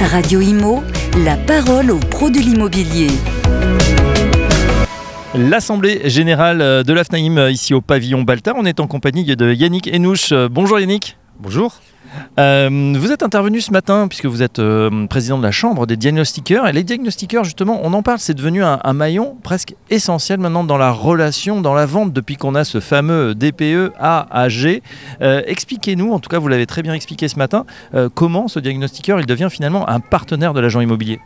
Radio Imo, la parole aux pros de l'immobilier. L'Assemblée générale de l'AFNAIM ici au pavillon Baltard. On est en compagnie de Yannick Enouche. Bonjour Yannick. Bonjour. Euh, vous êtes intervenu ce matin puisque vous êtes euh, président de la Chambre des diagnostiqueurs. Et les diagnostiqueurs, justement, on en parle, c'est devenu un, maillon presque essentiel maintenant dans la relation, dans la vente, depuis qu'on a ce fameux DPE A à G. Euh, expliquez-nous, en tout cas vous l'avez très bien expliqué ce matin, comment ce diagnostiqueur il devient finalement un partenaire de l'agent immobilier?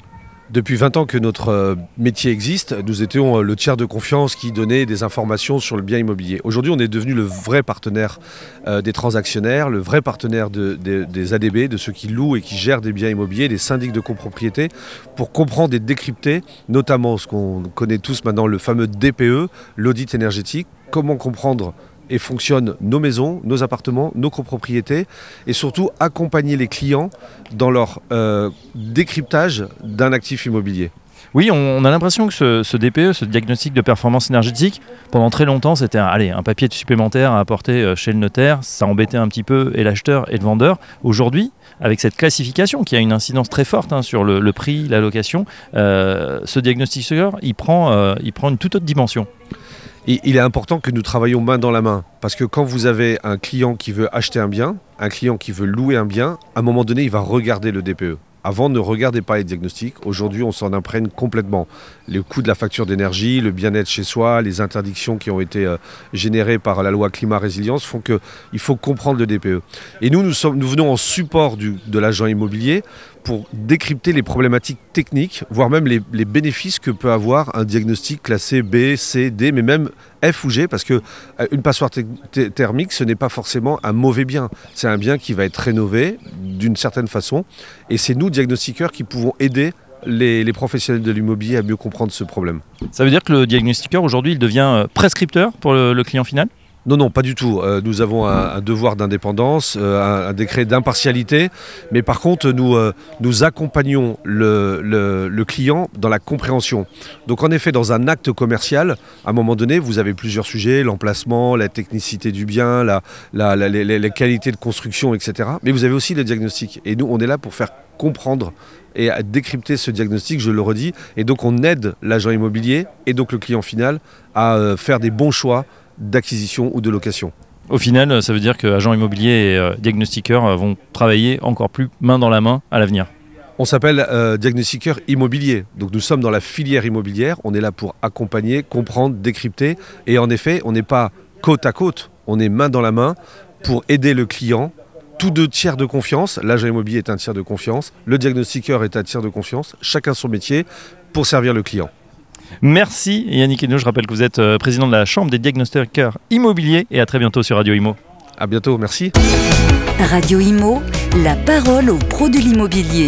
Depuis 20 ans que notre euh, métier existe, nous étions euh, le tiers de confiance qui donnait des informations sur le bien immobilier. Aujourd'hui, on est devenu le vrai partenaire euh, des transactionnaires, le vrai partenaire des ADB, de ceux qui louent et qui gèrent des biens immobiliers, des syndics de copropriété, pour comprendre et décrypter, notamment ce qu'on connaît tous maintenant, le fameux DPE, l'audit énergétique, comment comprendre et fonctionnent nos maisons, nos appartements, nos copropriétés et surtout accompagner les clients dans leur euh, décryptage d'un actif immobilier. Oui, on, a l'impression que ce, DPE, ce diagnostic de performance énergétique, pendant très longtemps, c'était un, un papier supplémentaire à apporter euh, chez le notaire. Ça embêtait un petit peu et l'acheteur et le vendeur. Aujourd'hui, avec cette classification qui a une incidence très forte hein, sur le, prix, la location, euh, ce diagnostic il il prend une toute autre dimension il est important que nous travaillions main dans la main. Parce que quand vous avez un client qui veut acheter un bien, un client qui veut louer un bien, à un moment donné, il va regarder le DPE. Avant, ne regardez pas les diagnostics. Aujourd'hui, on s'en imprègne complètement. Le coût de la facture d'énergie, le bien-être chez soi, les interdictions qui ont été euh, générées par la loi climat résilience font qu'il faut comprendre le DPE. Et nous, nous venons en support de l'agent immobilier pour décrypter les problématiques techniques, voire même les, bénéfices que peut avoir un diagnostic classé B, C, D, mais même F ou G, parce qu'une euh, passoire thermique, ce n'est pas forcément un mauvais bien. C'est un bien qui va être rénové d'une certaine façon, et c'est nous, diagnostiqueurs, qui pouvons aider les, professionnels de l'immobilier à mieux comprendre ce problème. Ça veut dire que le diagnostiqueur, aujourd'hui, il devient euh, prescripteur pour le client final? Non, non, pas du tout. Euh, nous avons un, devoir d'indépendance, euh, un, décret d'impartialité, mais par contre, nous, euh, accompagnons le, client dans la compréhension. Donc, en effet, dans un acte commercial, à un moment donné, vous avez plusieurs sujets l'emplacement, la technicité du bien, la, les, qualités de construction, etc. Mais vous avez aussi le diagnostic. Et nous, on est là pour faire comprendre et décrypter ce diagnostic, je le redis. Et donc, on aide l'agent immobilier et donc le client final à faire des bons choix d'acquisition ou de location. Au final, ça veut dire que agents immobiliers et euh, diagnostiqueurs euh, vont travailler encore plus main dans la main à l'avenir. On s'appelle euh, diagnostiqueur immobilier. Donc nous sommes dans la filière immobilière. On est là pour accompagner, comprendre, décrypter. Et en effet, on n'est pas côte à côte. On est main dans la main pour aider le client. Tous deux tiers de confiance. L'agent immobilier est un tiers de confiance. Le diagnostiqueur est un tiers de confiance. Chacun son métier pour servir le client. Merci Yannick Henault, je rappelle que vous êtes euh, président de la Chambre des diagnostiqueurs immobiliers et à très bientôt sur Radio Imo. À bientôt, merci. Radio Imo, la parole aux pros de l'immobilier.